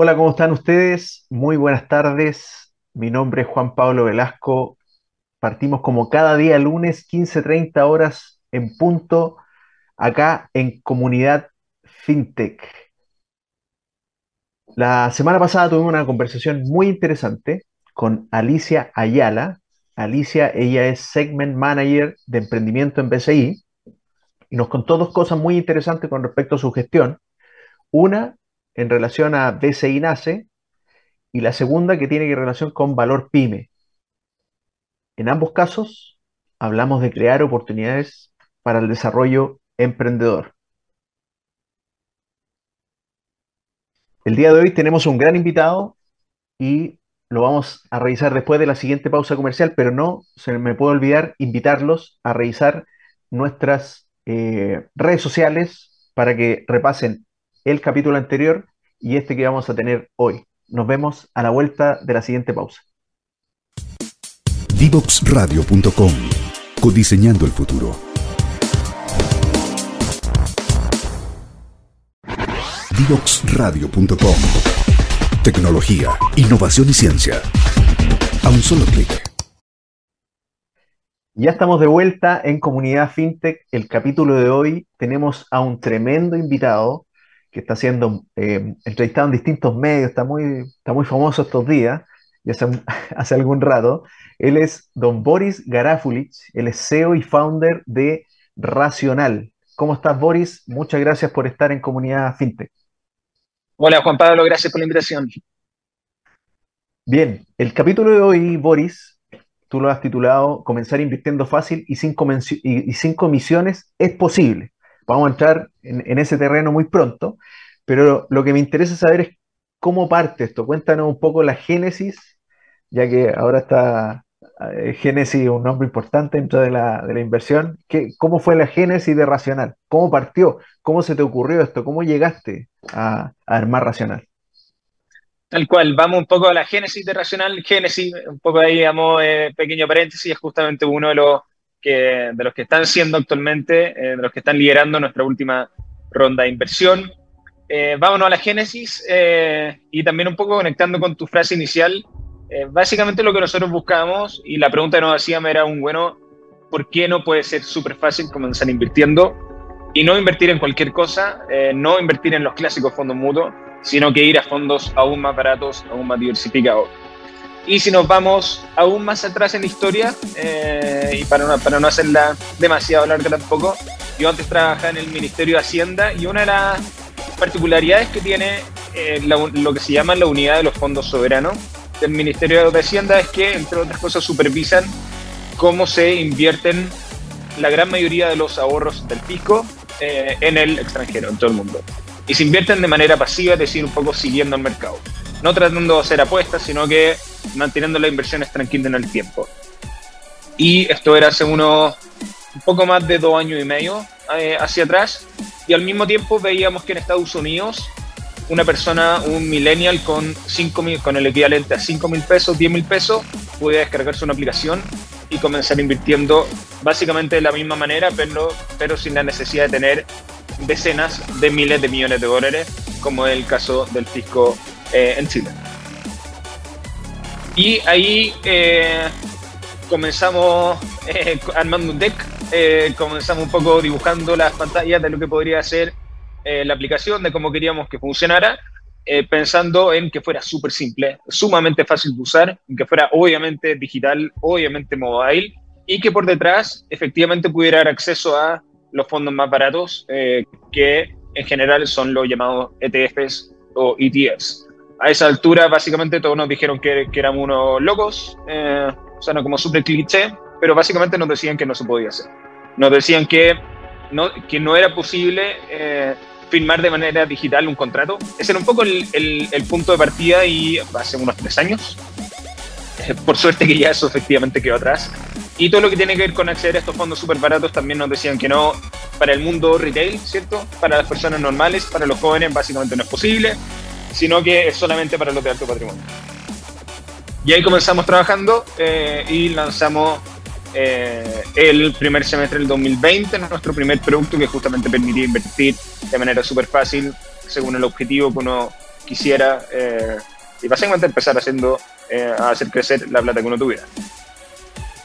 Hola, ¿cómo están ustedes? Muy buenas tardes. Mi nombre es Juan Pablo Velasco. Partimos como cada día lunes, 15:30 horas en punto, acá en Comunidad FinTech. La semana pasada tuvimos una conversación muy interesante con Alicia Ayala. Alicia, ella es Segment Manager de Emprendimiento en BCI y nos contó dos cosas muy interesantes con respecto a su gestión. Una, en relación a BCI NACE y la segunda que tiene que relación con Valor Pyme. En ambos casos, hablamos de crear oportunidades para el desarrollo emprendedor. El día de hoy tenemos un gran invitado y lo vamos a revisar después de la siguiente pausa comercial, pero no se me puede olvidar invitarlos a revisar nuestras eh, redes sociales para que repasen el capítulo anterior y este que vamos a tener hoy. Nos vemos a la vuelta de la siguiente pausa. Divoxradio.com Codiseñando el futuro. Divoxradio.com Tecnología, innovación y ciencia. A un solo clic. Ya estamos de vuelta en Comunidad FinTech. El capítulo de hoy tenemos a un tremendo invitado que está siendo eh, entrevistado en distintos medios, está muy, está muy famoso estos días, ya hace, hace algún rato. Él es don Boris Garafulich, él es CEO y founder de Racional. ¿Cómo estás, Boris? Muchas gracias por estar en Comunidad FinTech. Hola, Juan Pablo, gracias por la invitación. Bien, el capítulo de hoy, Boris, tú lo has titulado Comenzar invirtiendo fácil y cinco, y cinco misiones es posible. Vamos a entrar en, ese terreno muy pronto, pero lo que me interesa saber es cómo parte esto. Cuéntanos un poco la génesis, ya que ahora está eh, Génesis, un nombre importante dentro de la, inversión. ¿Qué, ¿Cómo fue la génesis de Racional? ¿Cómo partió? ¿Cómo se te ocurrió esto? ¿Cómo llegaste a, armar Racional? Tal cual, vamos un poco a la génesis de Racional. Génesis, un poco ahí, digamos, eh, pequeño paréntesis, es justamente uno de los de los que están siendo actualmente, eh, de los que están liderando nuestra última ronda de inversión. Eh, vámonos a la génesis eh, y también un poco conectando con tu frase inicial. básicamente lo que nosotros buscábamos y la pregunta que nos hacíamos era un bueno, ¿por qué no puede ser súper fácil comenzar invirtiendo y no invertir en cualquier cosa, no invertir en los clásicos fondos mutuos, sino que ir a fondos aún más baratos, aún más diversificados? Y si nos vamos aún más atrás en la historia, eh, y para no, para no hacerla demasiado larga tampoco, yo antes trabajaba en el Ministerio de Hacienda y una de las particularidades que tiene eh, lo que se llama la unidad de los fondos soberanos del Ministerio de Hacienda es que, entre otras cosas, supervisan cómo se invierten la gran mayoría de los ahorros del fisco eh, en el extranjero, en todo el mundo. Y se invierten de manera pasiva, es decir, un poco siguiendo el mercado. No tratando de hacer apuestas, sino que manteniendo las inversiones tranquilas en el tiempo. Y esto era hace unos un poco más de dos años y medio eh, hacia atrás. Y al mismo tiempo veíamos que en Estados Unidos una persona, un millennial con, 5 mil, con el equivalente a 5 mil pesos, 10 mil pesos, podía descargarse una aplicación y comenzar invirtiendo básicamente de la misma manera, pero, pero sin la necesidad de tener decenas de miles de millones de dólares, como es el caso del fisco eh, en Chile. Y ahí eh, comenzamos eh, armando un deck, eh, comenzamos un poco dibujando las pantallas de lo que podría ser la aplicación, de cómo queríamos que funcionara, pensando en que fuera súper simple, sumamente fácil de usar, que fuera obviamente digital, obviamente mobile, y que por detrás efectivamente pudiera dar acceso a los fondos más baratos, que en general son los llamados ETFs o ETFs a esa altura básicamente todos nos dijeron que, que éramos unos locos, eh, o sea, no como súper cliché, pero básicamente nos decían que no se podía hacer. Nos decían que no, que no era posible eh, firmar de manera digital un contrato. Ese era un poco el, el, punto de partida y hace unos tres años. Eh, por suerte que ya eso efectivamente quedó atrás. Y todo lo que tiene que ver con acceder a estos fondos súper baratos también nos decían que no para el mundo retail, ¿cierto? Para las personas normales, para los jóvenes básicamente no es posible sino que es solamente para los de alto patrimonio. Y ahí comenzamos trabajando eh, y lanzamos eh, el primer semestre del 2020 nuestro primer producto que justamente permitía invertir de manera súper fácil según el objetivo que uno quisiera y básicamente empezar haciendo, a hacer crecer la plata que uno tuviera.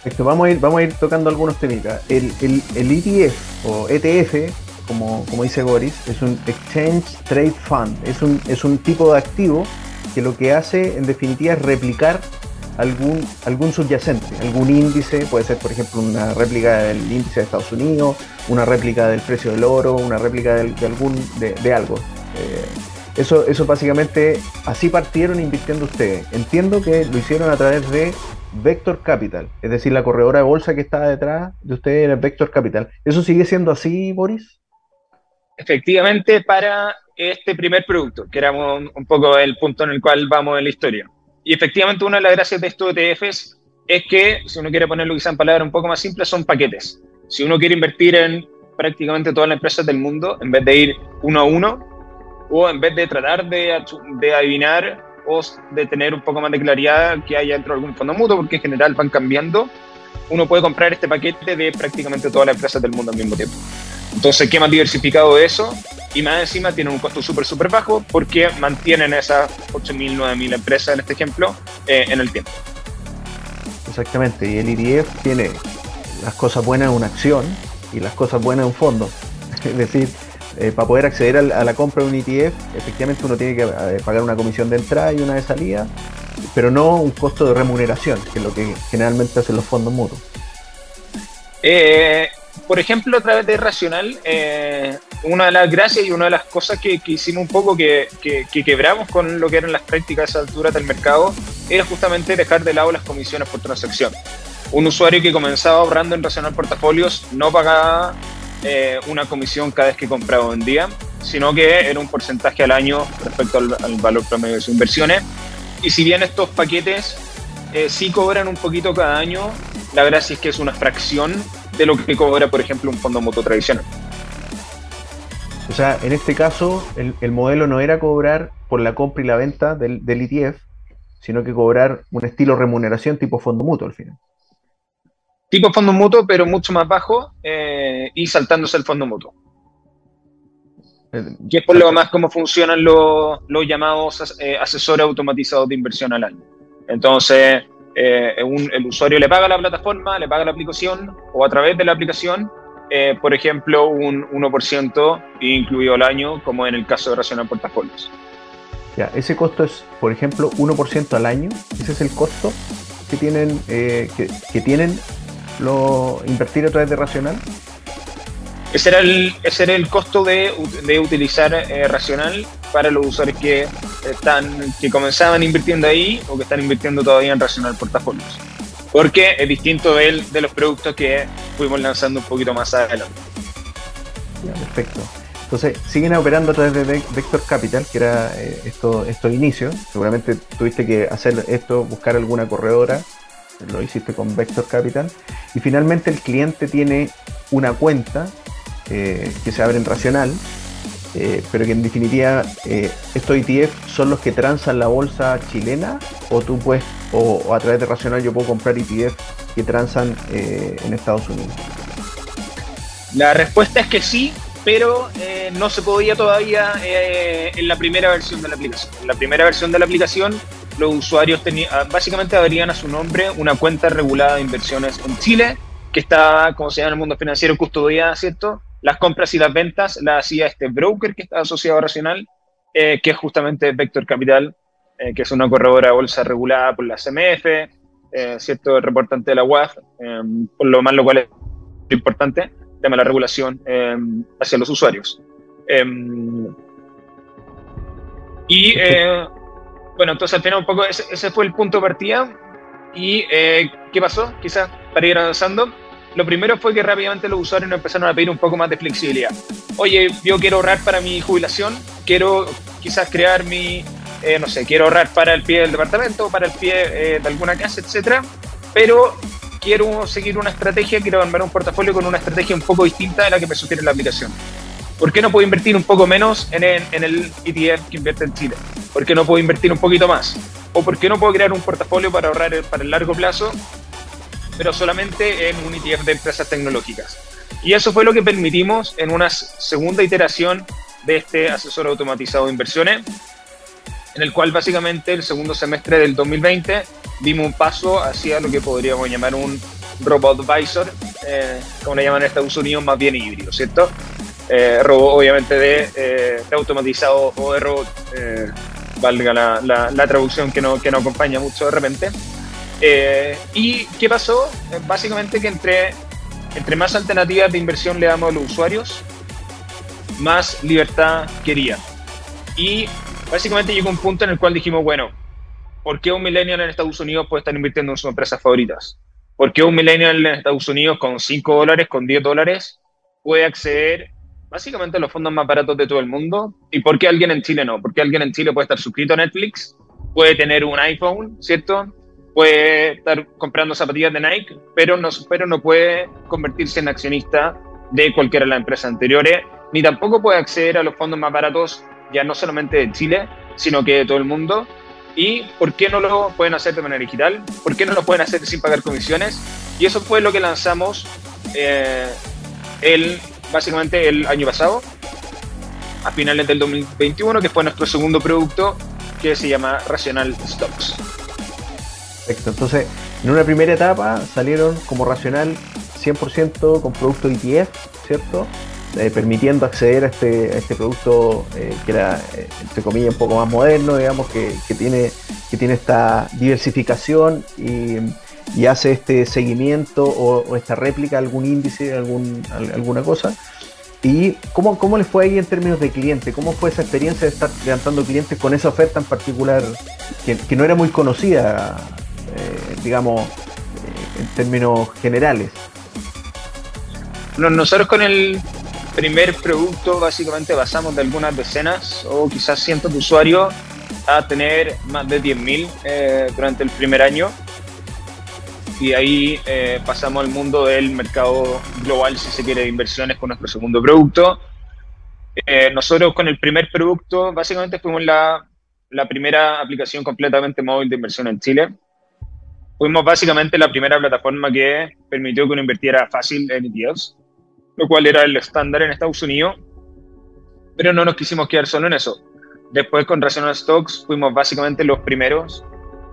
Perfecto, vamos a ir, vamos a ir tocando algunos temitas. El, el, el ETF o ETF, como, como dice Boris, es un Exchange Trade Fund, es un, es un tipo de activo que lo que hace en definitiva es replicar algún, algún subyacente, algún índice, puede ser por ejemplo una réplica del índice de Estados Unidos, una réplica del precio del oro, una réplica de algún de, algo. Eh, eso, eso básicamente, así partieron invirtiendo ustedes. Entiendo que lo hicieron a través de Vector Capital, es decir, la corredora de bolsa que estaba detrás de ustedes era Vector Capital. ¿Eso sigue siendo así, Boris? Efectivamente, para este primer producto, que era un, poco el punto en el cual vamos en la historia. Y efectivamente, una de las gracias de estos ETFs es que, si uno quiere ponerlo quizá en palabras un poco más simples, son paquetes. Si uno quiere invertir en prácticamente todas las empresas del mundo, en vez de ir uno a uno, o en vez de tratar de, de adivinar o de tener un poco más de claridad que haya dentro de algún fondo mutuo, porque en general van cambiando, uno puede comprar este paquete de prácticamente todas las empresas del mundo al mismo tiempo. Entonces, ¿qué más diversificado de eso? Y más encima tienen un costo súper, súper bajo porque mantienen esas 8.000, 9.000 empresas, en este ejemplo, eh, en el tiempo. Exactamente, y el ETF tiene las cosas buenas en una acción y las cosas buenas en un fondo. Es decir, eh, para poder acceder a la compra de un ETF, efectivamente uno tiene que eh, pagar una comisión de entrada y una de salida, pero no un costo de remuneración, que es lo que generalmente hacen los fondos mutuos. Eh, por ejemplo, a través de Racional, una de las gracias y una de las cosas que, hicimos un poco que, quebramos con lo que eran las prácticas a altura del mercado era justamente dejar de lado las comisiones por transacción. Un usuario que comenzaba ahorrando en Racional Portafolios no pagaba eh, una comisión cada vez que compraba o vendía, sino que era un porcentaje al año respecto al, valor promedio de sus inversiones. Y si bien estos paquetes eh, sí cobran un poquito cada año, la gracia es que es una fracción de lo que cobra, por ejemplo, un fondo moto tradicional. O sea, en este caso, el, modelo no era cobrar por la compra y la venta del, del ETF, sino que cobrar un estilo remuneración tipo fondo mutuo al final tipo fondo mutuo, pero mucho más bajo eh, y saltándose el fondo mutuo. Que es por lo más cómo funcionan los, llamados eh, asesores automatizados de inversión al año. Entonces, eh, el usuario le paga a la plataforma, le paga a la aplicación o a través de la aplicación, por ejemplo, un 1% incluido al año, como en el caso de Racional Portafolios. Ya, ese costo es, por ejemplo, 1% al año. Ese es el costo que tienen, que, que tienen lo invertir a través de Racional? Ese era el, ese era el costo de, de utilizar eh, Racional para los usuarios que están que comenzaban invirtiendo ahí o que están invirtiendo todavía en Racional Portafolios. Porque es distinto de, de los productos que fuimos lanzando un poquito más adelante. perfecto. Entonces, siguen operando a través de Vector Capital, que era eh, esto, estos inicios. Seguramente tuviste que hacer esto, buscar alguna corredora lo hiciste con Vector Capital, y finalmente el cliente tiene una cuenta eh, que se abre en Racional, eh, pero que en definitiva eh, estos ETF son los que transan la bolsa chilena, o tú puedes, o, a través de Racional yo puedo comprar ETF que transan en Estados Unidos. La respuesta es que sí, pero no se podía todavía en la primera versión de la aplicación. En la primera versión de la aplicación los usuarios tenían, ah, básicamente habrían a su nombre una cuenta regulada de inversiones en Chile, que está, como se llama en el mundo financiero, custodiada, ¿cierto? Las compras y las ventas las hacía este broker que está asociado a Racional, eh, que es justamente Vector Capital, eh, que es una corredora de bolsa regulada por la CMF, eh, ¿cierto? El reportante de la UAF, por lo más lo cual es importante, tema de la regulación hacia los usuarios. y bueno, entonces al final un poco ese, fue el punto de partida. ¿Y qué pasó? Quizás para ir avanzando. Lo primero fue que rápidamente los usuarios nos empezaron a pedir un poco más de flexibilidad. Oye, yo quiero ahorrar para mi jubilación, quiero quizás crear mi, eh, no sé, quiero ahorrar para el pie del departamento, para el pie eh, de alguna casa, etcétera, pero quiero seguir una estrategia, quiero armar un portafolio con una estrategia un poco distinta de la que me sugiere la aplicación. ¿Por qué no puedo invertir un poco menos en el, en el ETF que invierte en Chile? ¿Por qué no puedo invertir un poquito más? ¿O por qué no puedo crear un portafolio para ahorrar para el largo plazo, pero solamente en un ETF de empresas tecnológicas? Y eso fue lo que permitimos en una segunda iteración de este asesor automatizado de inversiones, en el cual básicamente el segundo semestre del 2020 dimos un paso hacia lo que podríamos llamar un robot advisor, eh, como le llaman en Estados Unidos, más bien híbrido, ¿cierto? Eh, robot obviamente de, eh, automatizado o de robot, eh, valga la, la, traducción que no, que no acompaña mucho de repente. ¿Y qué pasó? Básicamente que entre, entre más alternativas de inversión le damos a los usuarios, más libertad quería. Y básicamente llegó un punto en el cual dijimos, bueno, ¿por qué un millennial en Estados Unidos puede estar invirtiendo en sus empresas favoritas? ¿Por qué un millennial en Estados Unidos con 5 dólares, con 10 dólares, puede acceder básicamente a los fondos más baratos de todo el mundo? ¿Y por qué alguien en Chile no? ¿Por qué alguien en Chile puede estar suscrito a Netflix? Puede tener un iPhone, ¿cierto? Puede estar comprando zapatillas de Nike, pero no, pero no puede convertirse en accionista de cualquiera de las empresas anteriores, ni tampoco puede acceder a los fondos más baratos ya no solamente de Chile, sino que de todo el mundo. ¿Y por qué no lo pueden hacer de manera digital? ¿Por qué no lo pueden hacer sin pagar comisiones? Y eso fue lo que lanzamos eh, el, básicamente el año pasado, a finales del 2021, que fue nuestro segundo producto que se llama Racional Stocks. Perfecto, entonces en una primera etapa salieron como Racional 100% con producto ETF, ¿cierto? Eh, permitiendo acceder a este, este producto eh, que era, eh, entre comillas, un poco más moderno, digamos, que, tiene, que tiene esta diversificación y, hace este seguimiento o, esta réplica, algún índice, algún, alguna cosa. ¿Y cómo, cómo les fue ahí en términos de cliente? ¿Cómo fue esa experiencia de estar levantando clientes con esa oferta en particular que, que no era muy conocida, digamos, en términos generales? Nosotros con el, primer producto básicamente basamos de algunas decenas o quizás cientos de usuarios a tener más de 10.000 eh, durante el primer año. Y ahí eh, pasamos al mundo del mercado global, si se quiere, de inversiones con nuestro segundo producto. Eh, nosotros con el primer producto básicamente fuimos la, la primera aplicación completamente móvil de inversión en Chile. Fuimos básicamente la primera plataforma que permitió que uno invirtiera fácil en ETFs lo cual era el estándar en Estados Unidos, pero no nos quisimos quedar solo en eso. Después con Rational Stocks fuimos básicamente los primeros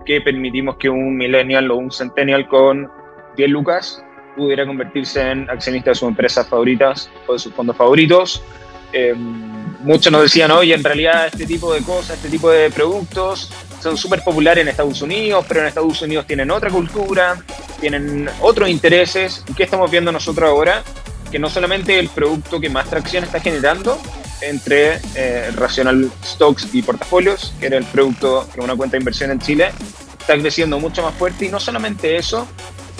que permitimos que un millennial o un centennial con 10 lucas pudiera convertirse en accionista de sus empresas favoritas o de sus fondos favoritos. Eh, muchos nos decían, oye, en realidad este tipo de cosas, este tipo de productos son súper populares en Estados Unidos, pero en Estados Unidos tienen otra cultura, tienen otros intereses. ¿Y qué estamos viendo nosotros ahora? que no solamente el producto que más tracción está generando entre eh, Stocks y Portafolios, que era el producto que una cuenta de inversión en Chile, está creciendo mucho más fuerte y no solamente eso,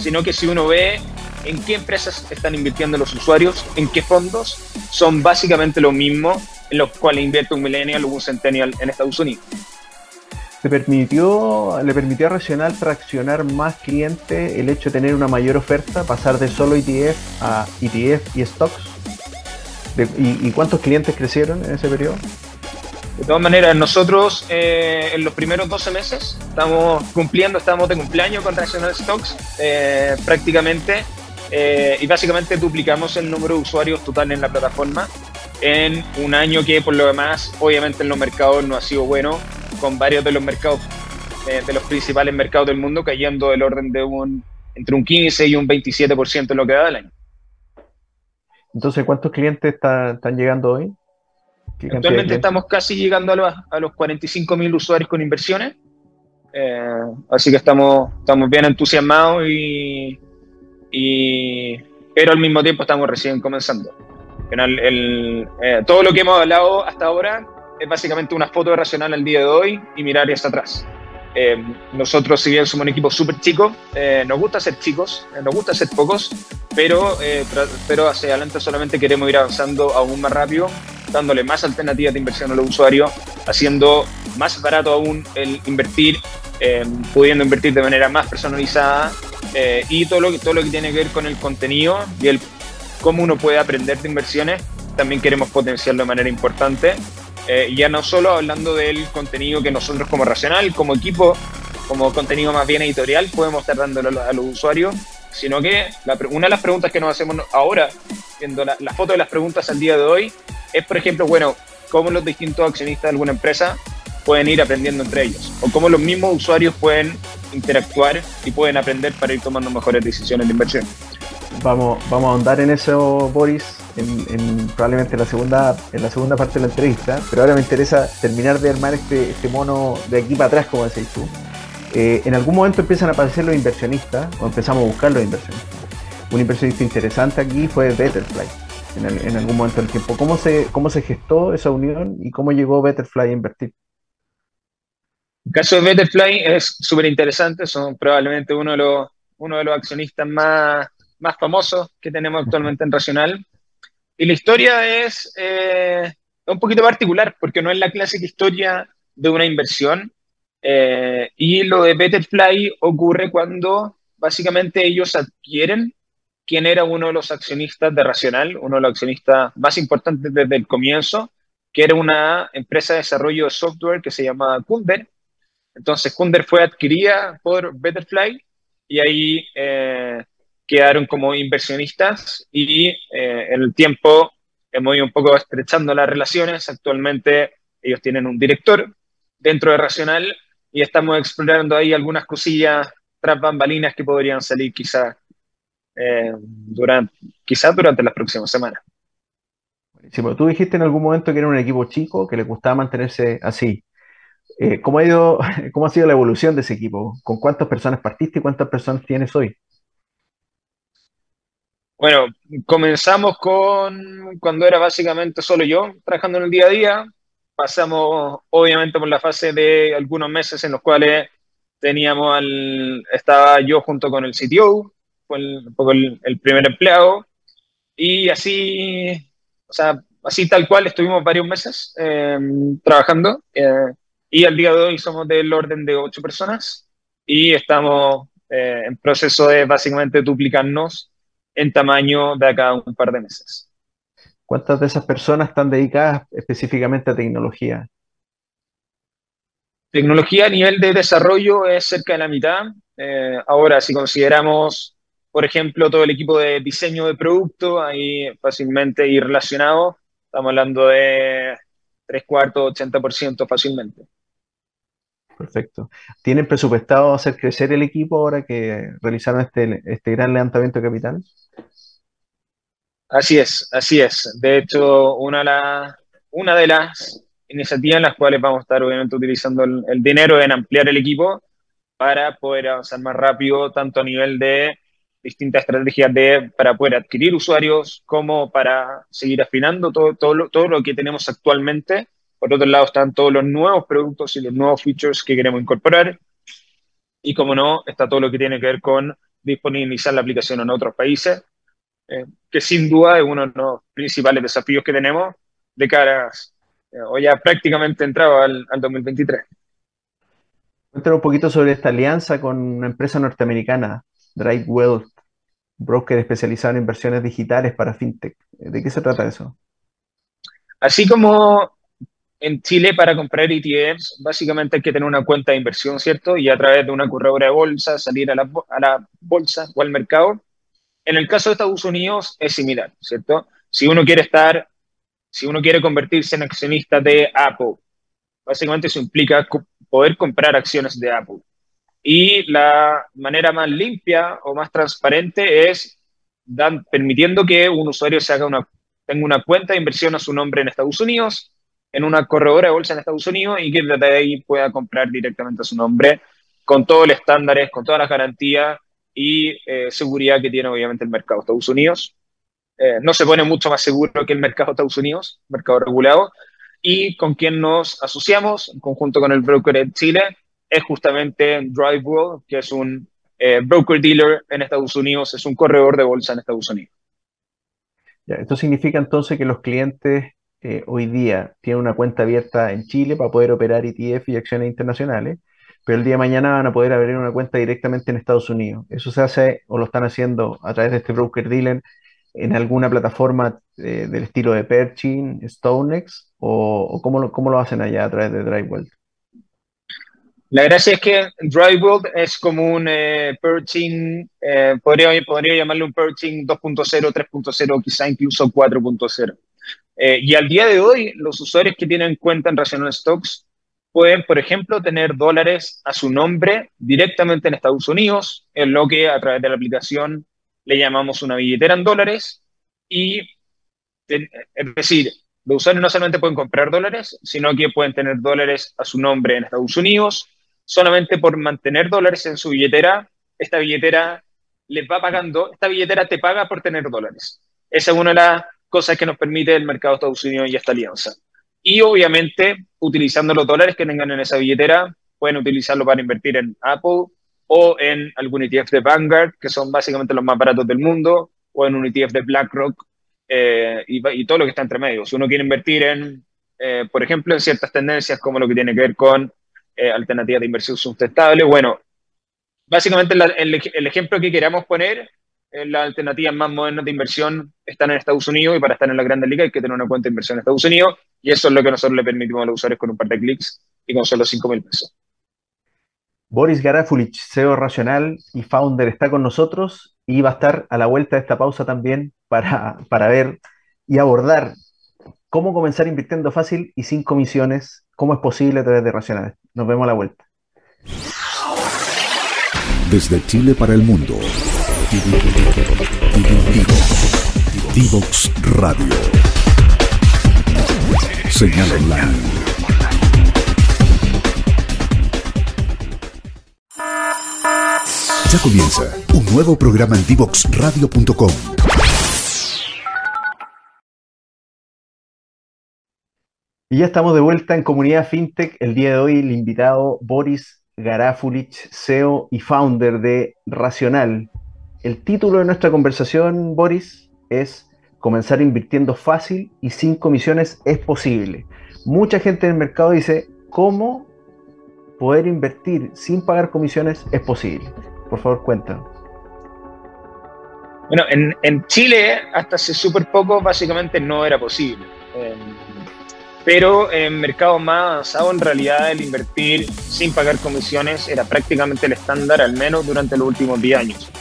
sino que si uno ve en qué empresas están invirtiendo los usuarios, en qué fondos, son básicamente lo mismo en los cuales invierte un millennial o un centennial en Estados Unidos. ¿Le permitió, ¿Le permitió a Racional traccionar más clientes el hecho de tener una mayor oferta, pasar de solo ETF a ETF y stocks? y, cuántos clientes crecieron en ese periodo? De todas maneras, nosotros eh, en los primeros 12 meses estamos cumpliendo, estamos de cumpleaños con Racional Stocks eh, prácticamente eh, y básicamente duplicamos el número de usuarios total en la plataforma en un año que por lo demás obviamente en los mercados no ha sido bueno con varios de los mercados, eh, de los principales mercados del mundo, cayendo del orden de un entre un 15 y un 27% en lo que da del año. Entonces, ¿cuántos clientes están llegando hoy? Actualmente estamos casi llegando a los, a los 45 mil usuarios con inversiones. Eh, así que estamos, estamos bien entusiasmados y, y, pero al mismo tiempo estamos recién comenzando. el, eh, todo lo que hemos hablado hasta ahora es básicamente una foto de Racional al día de hoy y mirar hacia atrás. Eh, nosotros, si bien somos un equipo súper chico, eh, nos gusta ser chicos, eh, nos gusta ser pocos, pero, pero hacia adelante solamente queremos ir avanzando aún más rápido, dándole más alternativas de inversión a los usuarios, haciendo más barato aún el invertir, pudiendo invertir de manera más personalizada y todo lo, todo lo que tiene que ver con el contenido y el cómo uno puede aprender de inversiones, también queremos potenciarlo de manera importante eh, ya no solo hablando del contenido que nosotros como Racional, como equipo, como contenido más bien editorial, podemos estar dándolo a los usuarios, sino que una de las preguntas que nos hacemos ahora, viendo la, foto de las preguntas al día de hoy, es, por ejemplo, bueno, cómo los distintos accionistas de alguna empresa pueden ir aprendiendo entre ellos, o cómo los mismos usuarios pueden interactuar y pueden aprender para ir tomando mejores decisiones de inversión. Vamos, vamos a ahondar en eso, Boris, en, probablemente la segunda, en la segunda parte de la entrevista, pero ahora me interesa terminar de armar este, este mono de aquí para atrás, como decís tú. Eh, en algún momento empiezan a aparecer los inversionistas, o empezamos a buscar los inversionistas. Un inversionista interesante aquí fue Betterfly, en, en algún momento del tiempo. ¿Cómo se, ¿Cómo se gestó esa unión y cómo llegó Betterfly a invertir? El caso de Betterfly es súper interesante, son probablemente uno de los, uno de los accionistas más, más famosos que tenemos actualmente en Racional. Y la historia es eh, un poquito particular, porque no es la clásica historia de una inversión. Eh, y lo de Betterfly ocurre cuando básicamente ellos adquieren quién era uno de los accionistas de Racional, uno de los accionistas más importantes desde el comienzo, que era una empresa de desarrollo de software que se llama Kunder, entonces, Kunder fue adquirida por Betterfly y ahí eh, quedaron como inversionistas y eh, en el tiempo hemos ido un poco estrechando las relaciones. Actualmente ellos tienen un director dentro de Racional y estamos explorando ahí algunas cosillas tras bambalinas que podrían salir quizás eh, durante, quizás durante las próximas semanas. Pero tú dijiste en algún momento que era un equipo chico, que le gustaba mantenerse así. Eh, ¿cómo, ha ido, ¿Cómo ha sido la evolución de ese equipo? ¿Con cuántas personas partiste y cuántas personas tienes hoy? Bueno, comenzamos con cuando era básicamente solo yo trabajando en el día a día. Pasamos obviamente por la fase de algunos meses en los cuales teníamos al, estaba yo junto con el CTO, fue el, el, primer empleado, y así, o sea, así tal cual estuvimos varios meses eh, trabajando. Eh, y al día de hoy somos del orden de ocho personas y estamos eh, en proceso de básicamente duplicarnos en tamaño de acá a un par de meses. ¿Cuántas de esas personas están dedicadas específicamente a tecnología? Tecnología a nivel de desarrollo es cerca de la mitad. Eh, ahora, si consideramos, por ejemplo, todo el equipo de diseño de producto, ahí fácilmente y relacionado, estamos hablando de tres cuartos, 80% fácilmente. Perfecto. ¿Tienen presupuestado hacer crecer el equipo ahora que realizaron este, este gran levantamiento de capital? Así es, así es. De hecho, una una de las iniciativas en las cuales vamos a estar obviamente utilizando el, dinero en ampliar el equipo para poder avanzar más rápido, tanto a nivel de distintas estrategias de, para poder adquirir usuarios, como para seguir afinando todo, todo, todo lo que tenemos actualmente por otro lado están todos los nuevos productos y los nuevos features que queremos incorporar. Y como no, está todo lo que tiene que ver con disponibilizar la aplicación en otros países, eh, que sin duda es uno de los principales desafíos que tenemos de cara, eh, o ya prácticamente entrado al, al 2023. Cuéntanos un poquito sobre esta alianza con una empresa norteamericana, Drive Wealth, broker especializado en inversiones digitales para fintech. ¿De qué se trata eso? Así como en Chile para comprar ETFs, básicamente hay que tener una cuenta de inversión, ¿cierto? Y a través de una corredora de bolsa salir a la, bolsa o al mercado. En el caso de Estados Unidos es similar, ¿cierto? Si uno quiere estar, si uno quiere convertirse en accionista de Apple, básicamente eso implica poder comprar acciones de Apple. Y la manera más limpia o más transparente es permitiendo que un usuario se haga tenga una cuenta de inversión a su nombre en Estados Unidos en una corredora de bolsa en Estados Unidos y que desde ahí pueda comprar directamente a su nombre con todos los estándares, con todas las garantías y eh, seguridad que tiene obviamente el mercado de Estados Unidos. Eh, no se pone mucho más seguro que el mercado de Estados Unidos, mercado regulado, y con quien nos asociamos en conjunto con el broker de Chile es justamente DriveWorld, que es un eh, broker dealer en Estados Unidos, es un corredor de bolsa en Estados Unidos. esto significa entonces que los clientes eh, hoy día tiene una cuenta abierta en Chile para poder operar ETF y acciones internacionales, pero el día de mañana van a poder abrir una cuenta directamente en Estados Unidos. Eso se hace o lo están haciendo a través de este broker dealer en alguna plataforma eh, del estilo de Perchin, StoneX, o, cómo, lo, hacen allá a través de DriveWorld. La gracia es que DriveWorld es como un eh, Perchin, podría, podría llamarle un Perchin 2.0, 3.0, quizá incluso 4.0. Eh, y al día de hoy, los usuarios que tienen cuenta en Rational Stocks pueden, por ejemplo, tener dólares a su nombre directamente en Estados Unidos, en lo que a través de la aplicación le llamamos una billetera en dólares. Y, es decir, los usuarios no solamente pueden comprar dólares, sino que pueden tener dólares a su nombre en Estados Unidos. Solamente por mantener dólares en su billetera, esta billetera les va pagando, esta billetera te paga por tener dólares. Esa es una de cosas que nos permite el mercado de Estados Unidos y esta alianza. Y obviamente, utilizando los dólares que tengan en esa billetera, pueden utilizarlo para invertir en Apple o en algún ETF de Vanguard, que son básicamente los más baratos del mundo, o en un ETF de BlackRock eh, y, todo lo que está entre medio. Si uno quiere invertir en, eh, por ejemplo, en ciertas tendencias como lo que tiene que ver con eh, alternativas de inversión sustentable, bueno, básicamente el, ejemplo que queramos poner las alternativas más modernas de inversión están en Estados Unidos y para estar en la Grande Liga hay que tener una cuenta de inversión en Estados Unidos y eso es lo que nosotros le permitimos a los usuarios con un par de clics y con solo 5 mil pesos. Boris Garafulich, CEO Racional y founder, está con nosotros y va a estar a la vuelta de esta pausa también para, para ver y abordar cómo comenzar invirtiendo fácil y sin comisiones, cómo es posible a través de Racional. Nos vemos a la vuelta. Desde Chile para el mundo. Divox Radio. Señal online. Ya comienza un nuevo programa en divoxradio.com. Y ya estamos de vuelta en Comunidad FinTech. El día de hoy el invitado Boris Garafulich, CEO y founder de Racional, el título de nuestra conversación, Boris, es Comenzar invirtiendo fácil y sin comisiones es posible. Mucha gente en el mercado dice, ¿cómo poder invertir sin pagar comisiones es posible? Por favor, cuéntanos. Bueno, en, Chile hasta hace súper poco básicamente no era posible. Em, pero en mercados más avanzados en realidad el invertir sin pagar comisiones era prácticamente el estándar, al menos durante los últimos 10 años.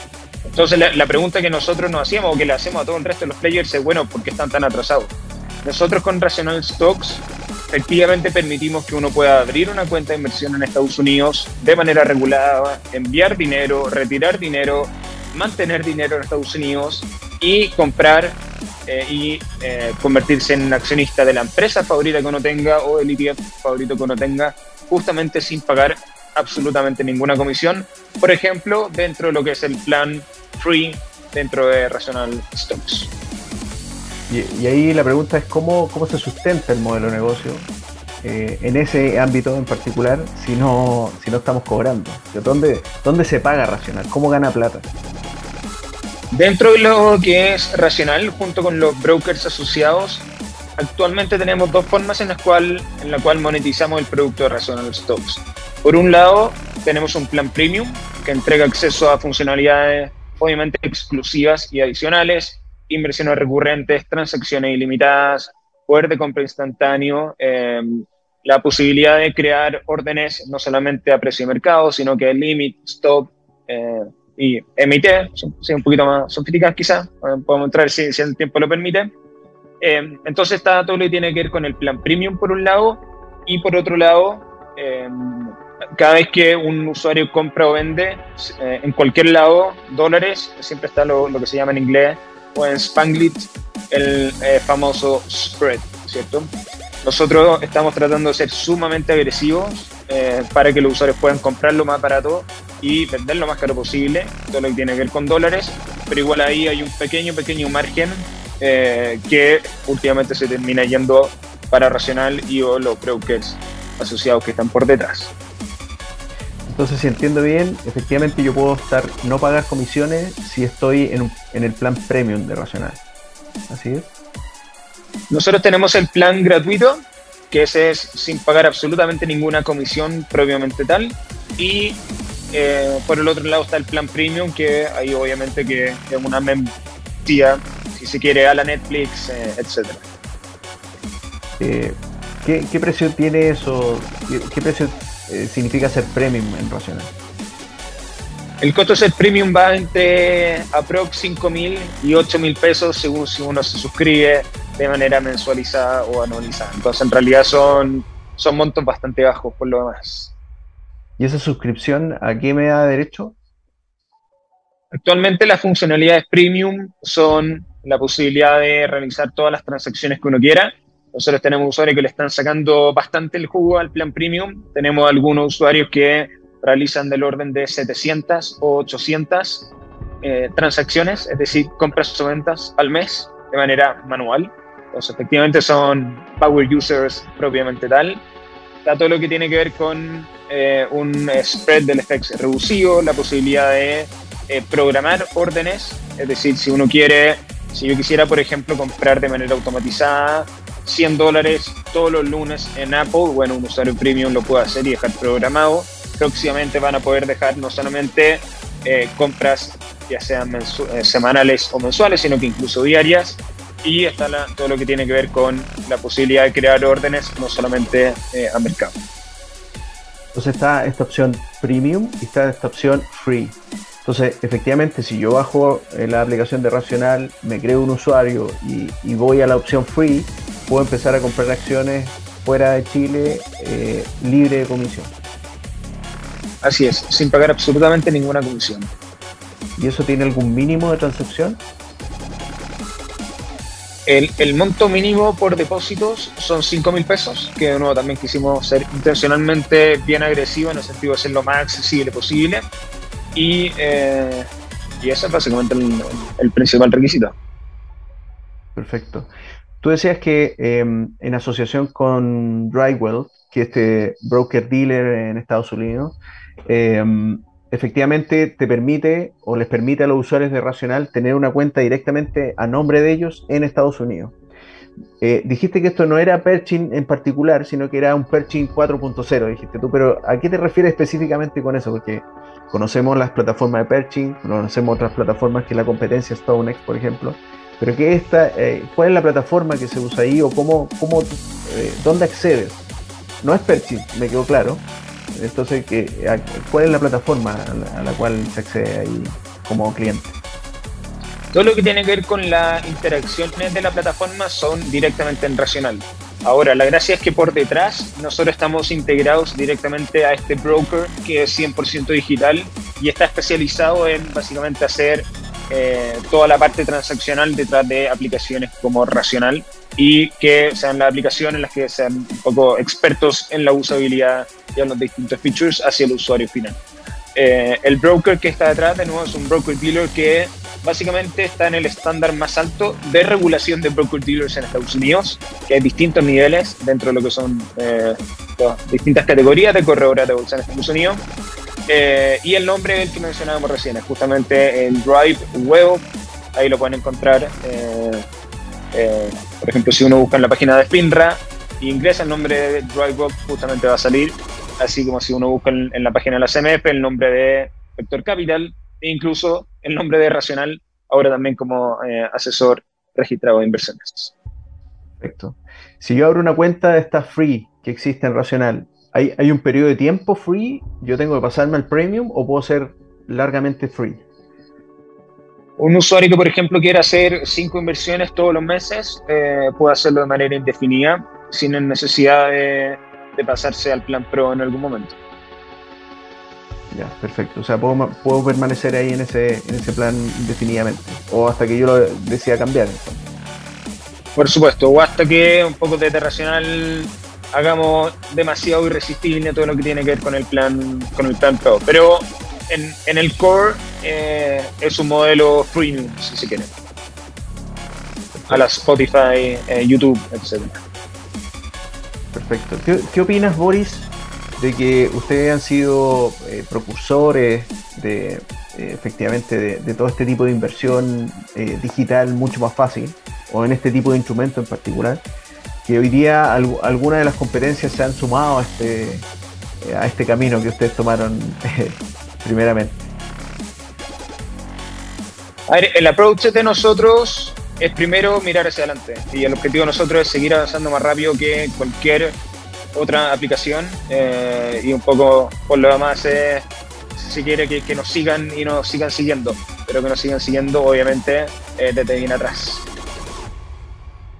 Entonces la, pregunta que nosotros nos hacíamos o que le hacemos a todo el resto de los players es, bueno, ¿por qué están tan atrasados? Nosotros con Rational Stocks efectivamente permitimos que uno pueda abrir una cuenta de inversión en Estados Unidos de manera regulada, enviar dinero, retirar dinero, mantener dinero en Estados Unidos y comprar eh, y eh, convertirse en accionista de la empresa favorita que uno tenga o el ETF favorito que uno tenga, justamente sin pagar absolutamente ninguna comisión. Por ejemplo, dentro de lo que es el plan free dentro de Rational Stocks. Y, ahí la pregunta es cómo, cómo se sustenta el modelo de negocio eh, en ese ámbito en particular si no, si no estamos cobrando. ¿Dónde, ¿Dónde se paga Racional? ¿Cómo gana plata? Dentro de lo que es Racional, junto con los brokers asociados, actualmente tenemos dos formas en las cual, en la cual monetizamos el producto de Rational Stocks. Por un lado, tenemos un plan premium que entrega acceso a funcionalidades obviamente exclusivas y adicionales, inversiones recurrentes, transacciones ilimitadas, poder de compra instantáneo, em, la posibilidad de crear órdenes no solamente a precio de mercado, sino que limit, stop eh, y emite, son, un poquito más sofisticadas quizás, eh, podemos entrar si, si, el tiempo lo permite. Em, entonces está todo lo que tiene que ver con el plan premium por un lado y por otro lado em, cada vez que un usuario compra o vende eh, en cualquier lado dólares, siempre está lo, que se llama en inglés o en Spanglish el eh, famoso spread, ¿cierto? Nosotros estamos tratando de ser sumamente agresivos eh, para que los usuarios puedan comprar lo más barato y vender lo más caro posible, todo lo que tiene que ver con dólares, pero igual ahí hay un pequeño, pequeño margen que últimamente se termina yendo para Racional y o los brokers asociados que están por detrás. Entonces, si entiendo bien, efectivamente yo puedo estar no pagar comisiones si estoy en, en el plan premium de Racional. Así es. Nosotros tenemos el plan gratuito, que ese es sin pagar absolutamente ninguna comisión propiamente tal. Y eh, por el otro lado está el plan premium, que ahí obviamente que es una membresía, si se quiere, a la Netflix, eh, etc. Eh, ¿qué, ¿qué, precio tiene eso? ¿Qué, qué precio eh, significa ser premium en Racional? El costo de ser premium va entre aprox 5 mil y 8 mil pesos según si uno se suscribe de manera mensualizada o anualizada. Entonces, en realidad son, son montos bastante bajos por lo demás. ¿Y esa suscripción a qué me da derecho? Actualmente las funcionalidades premium son la posibilidad de realizar todas las transacciones que uno quiera. Nosotros tenemos usuarios que le están sacando bastante el jugo al plan premium. Tenemos algunos usuarios que realizan del orden de 700 o 800 eh, transacciones, es decir, compras o ventas al mes de manera manual. Entonces, efectivamente son power users propiamente tal. Está todo lo que tiene que ver con eh, un spread del FX reducido, la posibilidad de eh, programar órdenes, es decir, si uno quiere, si yo quisiera, por ejemplo, comprar de manera automatizada 100 dólares todos los lunes en Apple, bueno, un usuario premium lo puede hacer y dejar programado. Próximamente van a poder dejar no solamente eh, compras ya sean eh, semanales o mensuales, sino que incluso diarias. Y está todo lo que tiene que ver con la posibilidad de crear órdenes, no solamente a mercado. Entonces está esta opción premium y está esta opción free. Entonces, efectivamente, si yo bajo eh, la aplicación de Racional, me creo un usuario y, voy a la opción free, puedo empezar a comprar acciones fuera de Chile eh, libre de comisión. Así es, sin pagar absolutamente ninguna comisión. ¿Y eso tiene algún mínimo de transacción? El, monto mínimo por depósitos son 5 mil pesos, que de nuevo también quisimos ser intencionalmente bien agresivo en el sentido de ser lo más accesible posible. Y, eh, y ese es básicamente el, principal requisito. Perfecto. Tú decías que em, en asociación con Drywell, que es este broker dealer en Estados Unidos, em, efectivamente te permite o les permite a los usuarios de Racional tener una cuenta directamente a nombre de ellos en Estados Unidos. Eh, dijiste que esto no era Perching en particular, sino que era un Perching 4.0, dijiste tú, pero ¿a qué te refieres específicamente con eso? Porque Conocemos las plataformas de Perching, conocemos otras plataformas que la competencia StoneX, por ejemplo. Pero ¿qué esta, eh, ¿cuál es la plataforma que se usa ahí o cómo, cómo eh, dónde accedes? No es Perching, me quedó claro. Entonces, ¿cuál es la plataforma a la, cual se accede ahí como cliente? Todo lo que tiene que ver con las interacciones de la plataforma son directamente en Racional. Ahora, la gracia es que por detrás nosotros estamos integrados directamente a este broker que es 100% digital y está especializado en básicamente hacer eh, toda la parte transaccional detrás de aplicaciones como Racional y que sean las aplicaciones en las que sean un poco expertos en la usabilidad y en los distintos features hacia el usuario final. Eh, el broker que está detrás, de nuevo, es un broker dealer que básicamente está en el estándar más alto de regulación de broker dealers en Estados Unidos, que hay distintos niveles dentro de lo que son eh, distintas categorías de corredoras de bolsa en Estados Unidos. Eh, y el nombre que mencionábamos recién es justamente el Drive Web, ahí lo pueden encontrar. por ejemplo, si uno busca en la página de Spinra e ingresa el nombre de Drive Web, justamente va a salir así como si uno busca en, la página de la CMF el nombre de Vector Capital e incluso el nombre de Racional, ahora también como eh, asesor registrado de inversiones. Perfecto. Si yo abro una cuenta de esta free que existe en Racional, ¿hay, ¿hay un periodo de tiempo free? ¿Yo tengo que pasarme al premium o puedo ser largamente free? Un usuario que, por ejemplo, quiera hacer cinco inversiones todos los meses, eh, puede hacerlo de manera indefinida, sin necesidad de, de pasarse al plan Pro en algún momento. Ya, perfecto. O sea, puedo, puedo permanecer ahí en ese, en ese plan indefinidamente. O hasta que yo lo decida cambiar. Por supuesto, o hasta que un poco de racional hagamos demasiado irresistible todo lo que tiene que ver con el plan, con el plan. Pero en, en el core eh, es un modelo premium, si se quiere. A la Spotify, eh, YouTube, etcétera. Perfecto. ¿Qué, opinas, Boris, de que ustedes han sido eh, precursores de eh, efectivamente de, todo este tipo de inversión digital mucho más fácil, o en este tipo de instrumento en particular, que hoy día algunas de las competencias se han sumado a este, a este camino que ustedes tomaron primeramente? A ver, el approach de nosotros es primero mirar hacia adelante. Y el objetivo de nosotros es seguir avanzando más rápido que cualquier otra aplicación. Eh, y un poco por lo demás es, si quiere, que, nos sigan y nos sigan siguiendo. Pero que nos sigan siguiendo, obviamente, eh, desde bien atrás.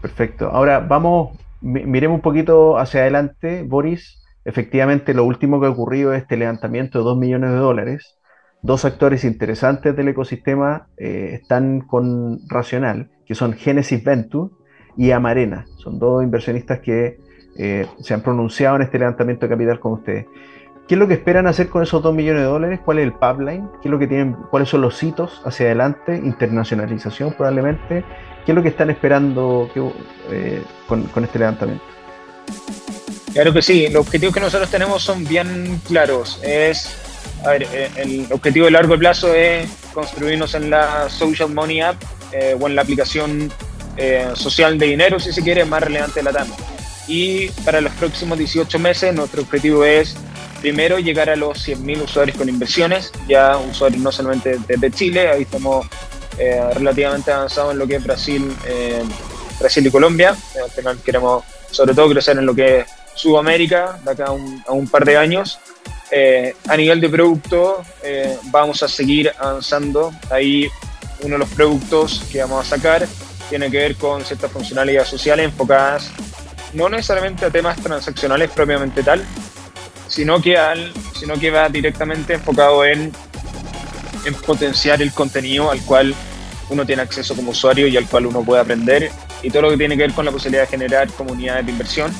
Perfecto. Ahora vamos miremos un poquito hacia adelante, Boris. Efectivamente, lo último que ha ocurrido es este levantamiento de 2 millones de dólares. Dos actores interesantes del ecosistema eh, están con Racional, que son Genesis Venture y Amarena. Son dos inversionistas que eh, se han pronunciado en este levantamiento de capital con ustedes. ¿Qué es lo que esperan hacer con esos 2 millones de dólares? ¿Cuál es el pipeline? ¿Qué es lo que tienen, ¿Cuáles son los hitos hacia adelante? Internacionalización probablemente. ¿Qué es lo que están esperando eh, con, este levantamiento? Claro que sí, los objetivos que nosotros tenemos son bien claros. Es, a ver, eh, el objetivo de largo plazo es construirnos en la Social Money App eh, o en la aplicación social de dinero, si se quiere, más relevante de la TAM. Y para los próximos 18 meses, nuestro objetivo es primero llegar a los 100.000 usuarios con inversiones, ya usuarios no solamente desde Chile, ahí estamos eh, relativamente avanzados en lo que es Brasil, eh, Brasil y Colombia, eh, al final queremos sobre todo crecer en lo que es Sudamérica de acá a un, par de años. a nivel de producto vamos a seguir avanzando, ahí uno de los productos que vamos a sacar tiene que ver con ciertas funcionalidades sociales enfocadas no necesariamente a temas transaccionales propiamente tal, sino que, al, sino que va directamente enfocado en, en potenciar el contenido al cual uno tiene acceso como usuario y al cual uno puede aprender y todo lo que tiene que ver con la posibilidad de generar comunidades de inversión.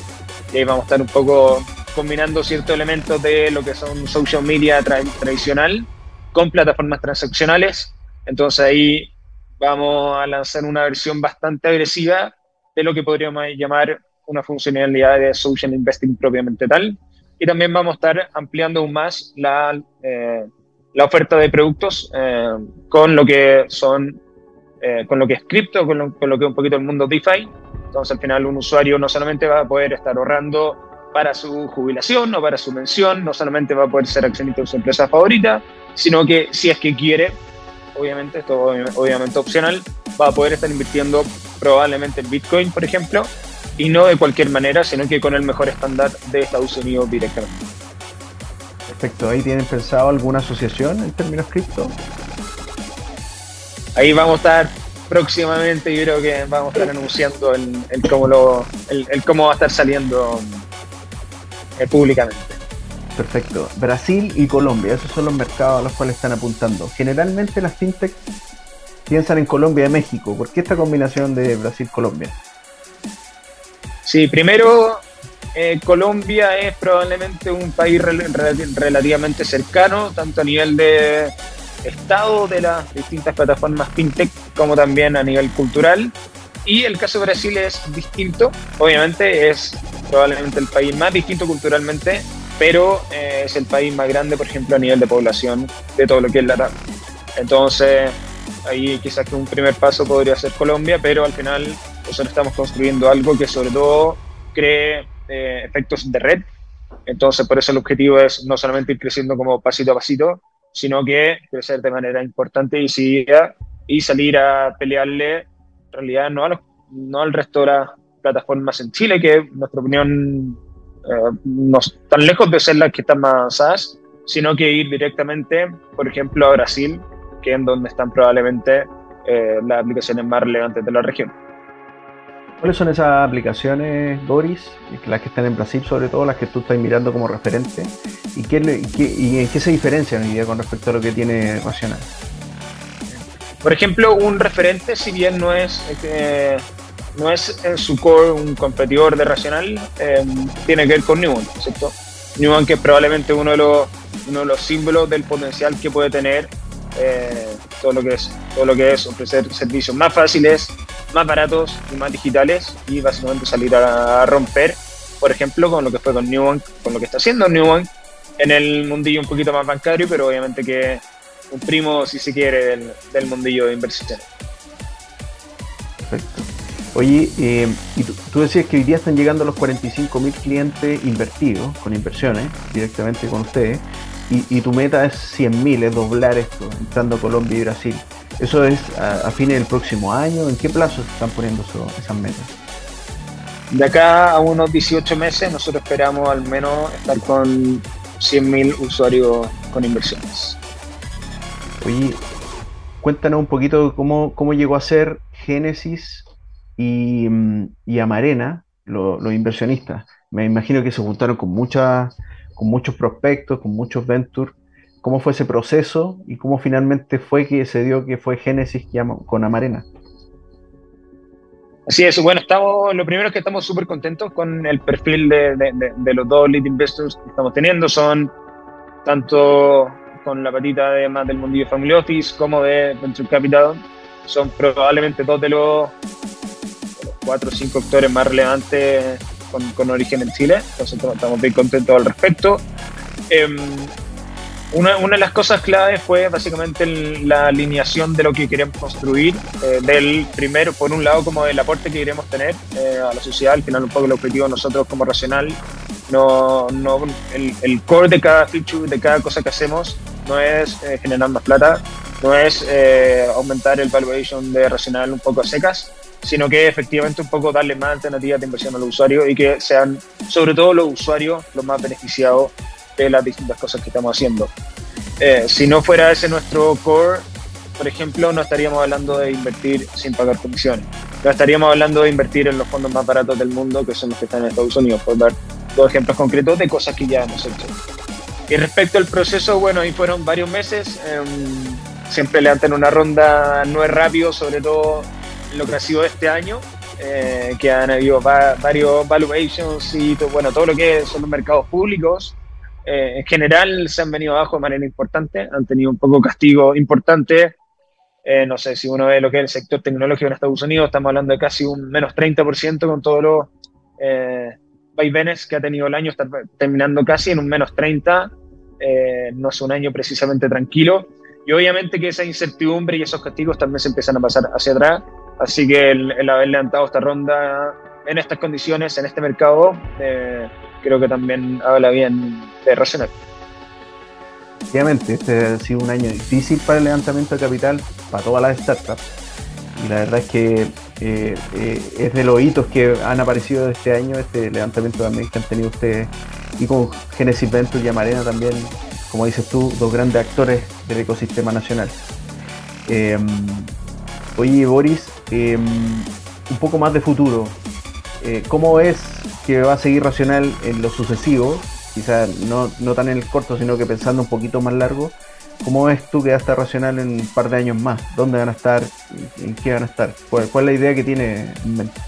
Y ahí vamos a estar un poco combinando ciertos elementos de lo que son social media tradicional con plataformas transaccionales. Entonces ahí vamos a lanzar una versión bastante agresiva de lo que podríamos llamar una funcionalidad de social investing propiamente tal, y también vamos a estar ampliando aún más la, eh, la oferta de productos eh, con lo que son, eh, con lo que es cripto, con lo, con lo, que es un poquito el mundo DeFi. Entonces al final un usuario no solamente va a poder estar ahorrando para su jubilación o para su mención, no solamente va a poder ser accionista de su empresa favorita, sino que si es que quiere, obviamente, esto obviamente opcional, va a poder estar invirtiendo probablemente en Bitcoin, por ejemplo, y no de cualquier manera, sino que con el mejor estándar de Estados Unidos directamente. Perfecto, ¿ahí tienen pensado alguna asociación en términos cripto? Ahí vamos a estar próximamente, yo creo que vamos a estar anunciando el, cómo, lo, el, cómo va a estar saliendo eh, públicamente. Perfecto. Brasil y Colombia, esos son los mercados a los cuales están apuntando. Generalmente las fintech piensan en Colombia y México. ¿Por qué esta combinación de Brasil-Colombia? Sí, primero, eh, Colombia es probablemente un país relativamente cercano, tanto a nivel de estado de las distintas plataformas fintech como también a nivel cultural. Y el caso de Brasil es distinto, obviamente es probablemente el país más distinto culturalmente, pero eh, es el país más grande, por ejemplo, a nivel de población de todo lo que es la TAM. Entonces, ahí quizás que un primer paso podría ser Colombia, pero al final nosotros estamos construyendo algo que sobre todo cree eh, efectos de red. Entonces, por eso el objetivo es no solamente ir creciendo como pasito a pasito, sino que crecer de manera importante y, y salir a pelearle, en realidad, no, a no al resto de las plataformas en Chile, que en nuestra opinión eh, no están lejos de ser las que están más avanzadas, sino que ir directamente, por ejemplo, a Brasil, que es donde están probablemente eh, las aplicaciones más relevantes de la región. ¿Cuáles son esas aplicaciones, Boris? Las que están en Brasil, sobre todo, las que tú estás mirando como referente. ¿Y, qué, y en qué se diferencian hoy día con respecto a lo que tiene Racional? Por ejemplo, un referente, si bien no es, eh, no es en su core un competidor de Racional, eh, tiene que ver con Newman, ¿cierto? Newman que es probablemente uno de, los, uno de los símbolos del potencial que puede tener eh, todo, lo que es, todo lo que es ofrecer servicios más fáciles, más baratos y más digitales y básicamente salir a, romper, por ejemplo, con lo que fue con Newbank, con lo que está haciendo Newbank en el mundillo un poquito más bancario, pero obviamente que un primo, si se quiere, del, mundillo de inversiones. Perfecto. Oye, eh, y tú, decías que hoy día están llegando los 45.000 clientes invertidos con inversiones directamente con ustedes, y, tu meta es 100.000, es doblar esto, entrando a Colombia y Brasil. ¿Eso es a, fines del próximo año? ¿En qué plazo se están poniendo esas metas? De acá a unos 18 meses nosotros esperamos al menos estar con 100.000 usuarios con inversiones. Oye, cuéntanos un poquito cómo, cómo llegó a ser Génesis y, y Amarena, los inversionistas? Me imagino que se juntaron con, muchas, con muchos prospectos, con muchos ventures. ¿Cómo fue ese proceso y cómo finalmente fue que se dio que fue Génesis con Amarena? Así es, bueno, estamos, lo primero es que estamos súper contentos con el perfil de, los dos lead investors que estamos teniendo. Son tanto con la patita de más del mundillo Family Office como de Venture Capital. Son probablemente dos de los, cuatro o cinco actores más relevantes con, origen en Chile. Entonces estamos bien contentos al respecto. Em, una, una, de las cosas claves fue básicamente la alineación de lo que queremos construir, eh, del primero, por un lado, como el aporte que queremos tener eh, a la sociedad, al final un poco el objetivo de nosotros como Racional, no, no, el, el, core de cada feature, de cada cosa que hacemos, no es eh, generar más plata, no es aumentar el valuation de Racional un poco a secas, sino que efectivamente un poco darle más alternativas de inversión a los usuarios y que sean sobre todo los usuarios los más beneficiados de las distintas cosas que estamos haciendo. Eh, si no fuera ese nuestro core, por ejemplo, no estaríamos hablando de invertir sin pagar comisiones. No estaríamos hablando de invertir en los fondos más baratos del mundo, que son los que están en Estados Unidos, por dar dos ejemplos concretos de cosas que ya hemos hecho. Y respecto al proceso, bueno, ahí fueron varios meses. Eh, siempre levantan una ronda, no es rápido, sobre todo en lo que ha sido este año, eh, que han habido varios valuations y todo, bueno, todo lo que son los mercados públicos. Eh, en general se han venido abajo de manera importante, han tenido un poco castigo importante. Eh, no sé si uno ve lo que es el sector tecnológico en Estados Unidos, estamos hablando de casi un menos 30% con todos los eh, vaivenes que ha tenido el año, está terminando casi en un menos 30%. Eh, no es un año precisamente tranquilo. Y obviamente que esa incertidumbre y esos castigos también se empiezan a pasar hacia atrás. Así que el, el haber levantado esta ronda en estas condiciones, en este mercado, creo que también habla bien de Racional. Efectivamente, este ha sido un año difícil para el levantamiento de capital, para todas las startups. Y la verdad es que eh, eh, es de los hitos que han aparecido este año, este levantamiento también que han tenido ustedes, y con Genesis Ventures y Amarena también, como dices tú, dos grandes actores del ecosistema nacional. Em, oye, Boris, em, un poco más de futuro. Eh, ¿Cómo es que va a seguir Racional en lo sucesivo? Quizás no, no tan en el corto, sino que pensando un poquito más largo. ¿Cómo ves tú que va a estar Racional en un par de años más? ¿Dónde van a estar? ¿En qué van a estar? ¿Cuál, es la idea que tiene en mente?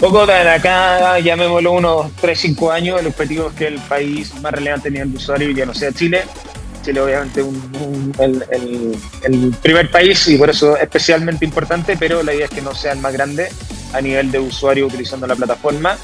Poco de acá, llamémoslo unos 3-5 años, el objetivo es que el país más relevante nivel de usuario ya no sea Chile. Chile obviamente un, el, el, el, primer país y por eso especialmente importante, pero la idea es que no sea el más grande a nivel de usuario utilizando la plataforma.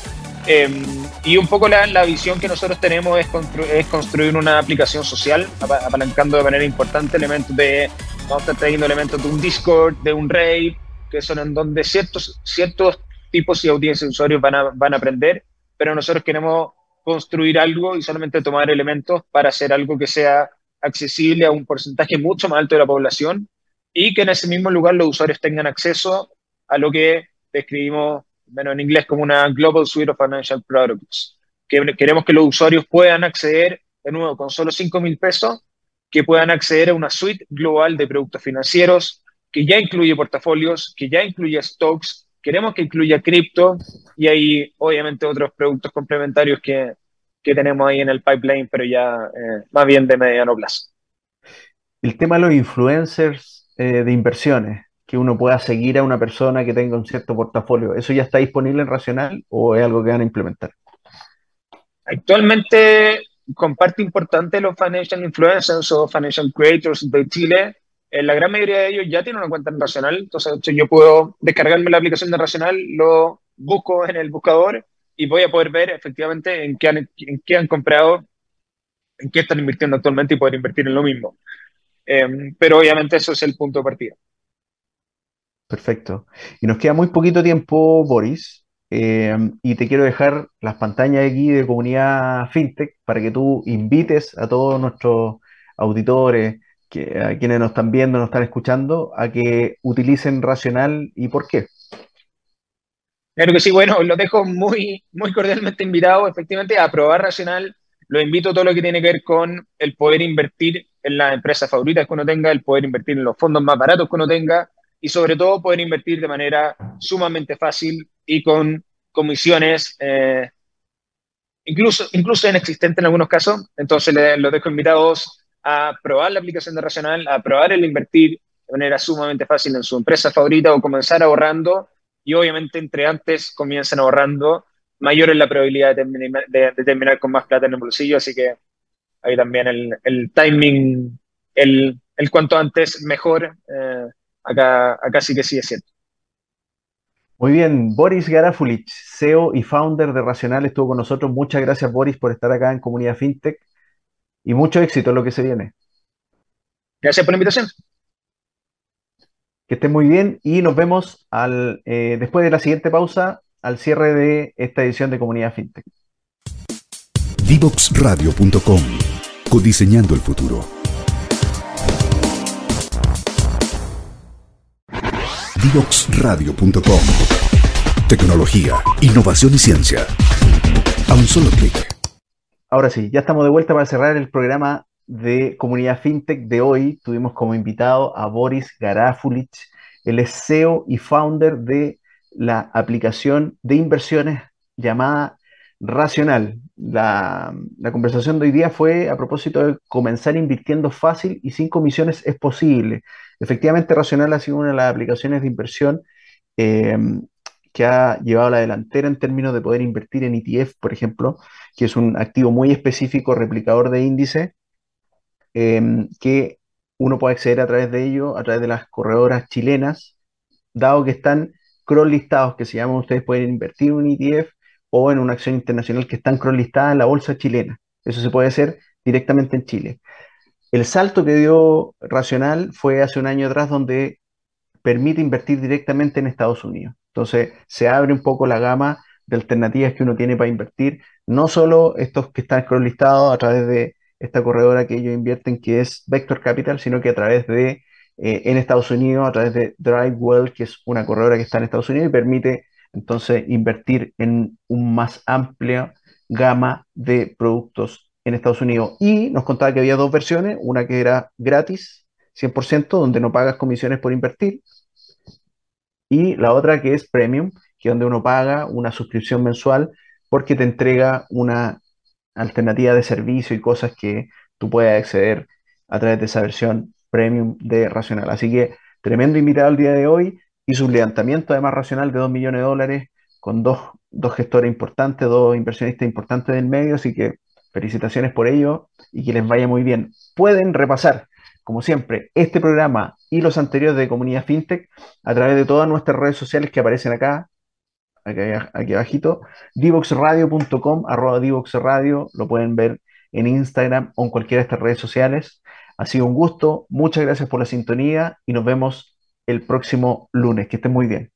Em, y un poco la, la, visión que nosotros tenemos es, es, construir una aplicación social, apalancando de manera importante elementos de, vamos a estar trayendo elementos de un Discord, de un Raid, que son en donde ciertos, ciertos tipos y audiencias de usuarios van a, van a aprender, pero nosotros queremos construir algo y solamente tomar elementos para hacer algo que sea accesible a un porcentaje mucho más alto de la población y que en ese mismo lugar los usuarios tengan acceso a lo que describimos bueno, en inglés como una Global Suite of Financial Products. Que queremos que los usuarios puedan acceder, de nuevo, con solo 5 mil pesos, que puedan acceder a una suite global de productos financieros que ya incluye portafolios, que ya incluye stocks, queremos que incluya cripto y hay obviamente otros productos complementarios que, que tenemos ahí en el pipeline, pero ya eh, más bien de mediano plazo. El tema de los influencers eh, de inversiones, que uno pueda seguir a una persona que tenga un cierto portafolio, ¿eso ya está disponible en Racional o es algo que van a implementar? Actualmente, con parte importante de los financial influencers o financial creators de Chile, eh, la gran mayoría de ellos ya tienen una cuenta en Racional, entonces yo puedo descargarme la aplicación de Racional, lo busco en el buscador y voy a poder ver efectivamente en qué han, en qué han comprado, en qué están invirtiendo actualmente y poder invertir en lo mismo. Eh, pero obviamente eso es el punto de partida. Perfecto. Y nos queda muy poquito tiempo, Boris, eh, y te quiero dejar las pantallas aquí de comunidad FinTech para que tú invites a todos nuestros auditores, que, a quienes nos están viendo, nos están escuchando, a que utilicen Racional y por qué. Claro que sí, bueno, los dejo muy, muy cordialmente invitados, efectivamente, a probar Racional. Lo invito a todo lo que tiene que ver con el poder invertir en las empresas favoritas que uno tenga, el poder invertir en los fondos más baratos que uno tenga, y sobre todo poder invertir de manera sumamente fácil y con comisiones eh, incluso, incluso inexistentes en algunos casos. Entonces, les, los dejo invitados a probar la aplicación de Racional, a probar el invertir de manera sumamente fácil en su empresa favorita o comenzar ahorrando. Y obviamente, entre antes comiencen ahorrando, mayor es la probabilidad de terminar, con más plata en el bolsillo. Así que ahí también el, el timing, el, el, cuanto antes mejor, eh, acá, acá sí que sí es cierto. Muy bien, Boris Garafulich, CEO y founder de Racional, estuvo con nosotros. Muchas gracias, Boris, por estar acá en Comunidad FinTech y mucho éxito en lo que se viene. Gracias por la invitación. Que estén muy bien y nos vemos al, eh, después de la siguiente pausa al cierre de esta edición de Comunidad FinTech. Divoxradio.com Codiseñando el futuro. Divoxradio.com Tecnología, innovación y ciencia. A un solo clic. Ahora sí, ya estamos de vuelta para cerrar el programa de Comunidad FinTech de hoy. Tuvimos como invitado a Boris Garafulich, el CEO y founder de la aplicación de inversiones llamada Racional. La, la, conversación de hoy día fue a propósito de comenzar invirtiendo fácil y sin comisiones es posible. Efectivamente, Racional ha sido una de las aplicaciones de inversión eh, que ha llevado a la delantera en términos de poder invertir en ETF, por ejemplo, que es un activo muy específico, replicador de índice, em, que uno puede acceder a través de ello, a través de las corredoras chilenas, dado que están cross listados, que se llaman, ustedes pueden invertir en un ETF o en una acción internacional que están cross listadas en la bolsa chilena. Eso se puede hacer directamente en Chile. El salto que dio Racional fue hace un año atrás donde permite invertir directamente en Estados Unidos. Entonces se abre un poco la gama de alternativas que uno tiene para invertir, no solo estos que están listados a través de esta corredora que ellos invierten, que es Vector Capital, sino que a través de, eh, en Estados Unidos, a través de DriveWell, que es una corredora que está en Estados Unidos y permite entonces invertir en un más amplia gama de productos en Estados Unidos. Y nos contaba que había dos versiones, una que era gratis, 100%, donde no pagas comisiones por invertir, y la otra que es premium, que es donde uno paga una suscripción mensual porque te entrega una alternativa de servicio y cosas que tú puedes acceder a través de esa versión premium de Racional. Así que tremendo invitado el día de hoy. Hizo un levantamiento además Racional de 2 millones de dólares con dos, dos gestores importantes, dos inversionistas importantes del medio. Así que Felicitaciones por ello y que les vaya muy bien. Pueden repasar, como siempre, este programa y los anteriores de Comunidad FinTech a través de todas nuestras redes sociales que aparecen acá, aquí, aquí abajito, divoxradio.com, arroba divoxradio, lo pueden ver en Instagram o en cualquiera de estas redes sociales. Ha sido un gusto, muchas gracias por la sintonía y nos vemos el próximo lunes. Que estén muy bien.